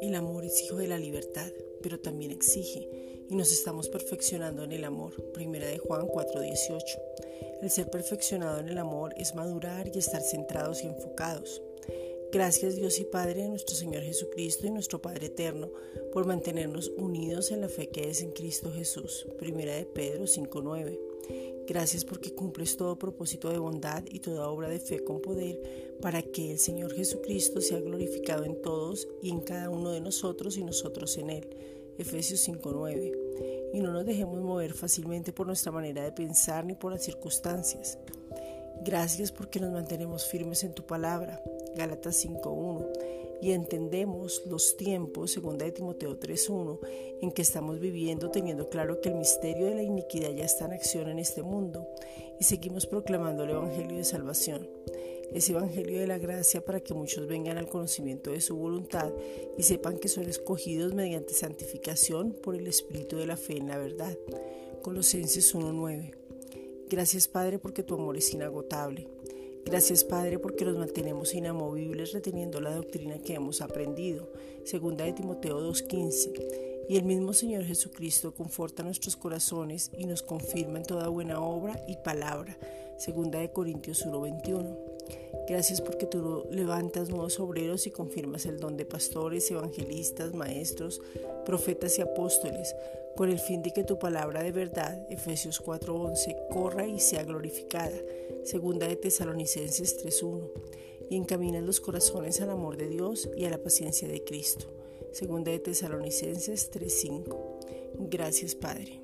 El amor es hijo de la libertad, pero también exige, y nos estamos perfeccionando en el amor. Primera de Juan 4:18. El ser perfeccionado en el amor es madurar y estar centrados y enfocados. Gracias Dios y Padre nuestro Señor Jesucristo y nuestro Padre Eterno por mantenernos unidos en la fe que es en Cristo Jesús. Primera de Pedro 5:9. Gracias porque cumples todo propósito de bondad y toda obra de fe con poder para que el Señor Jesucristo sea glorificado en todos y en cada uno de nosotros y nosotros en Él. Efesios 5:9. Y no nos dejemos mover fácilmente por nuestra manera de pensar ni por las circunstancias. Gracias porque nos mantenemos firmes en tu palabra. Gálatas 5.1, y entendemos los tiempos, segunda de Timoteo 3.1, en que estamos viviendo teniendo claro que el misterio de la iniquidad ya está en acción en este mundo y seguimos proclamando el Evangelio de Salvación. Ese Evangelio de la gracia para que muchos vengan al conocimiento de su voluntad y sepan que son escogidos mediante santificación por el Espíritu de la fe en la verdad. Colosenses 1.9. Gracias Padre porque tu amor es inagotable. Gracias Padre porque nos mantenemos inamovibles reteniendo la doctrina que hemos aprendido. Segunda de Timoteo 2.15. Y el mismo Señor Jesucristo conforta nuestros corazones y nos confirma en toda buena obra y palabra. Segunda de Corintios 1.21. Gracias porque tú levantas nuevos obreros y confirmas el don de pastores, evangelistas, maestros, profetas y apóstoles con el fin de que tu palabra de verdad, Efesios 4:11, corra y sea glorificada, segunda de Tesalonicenses 3:1, y encamina los corazones al amor de Dios y a la paciencia de Cristo, segunda de Tesalonicenses 3:5. Gracias, Padre.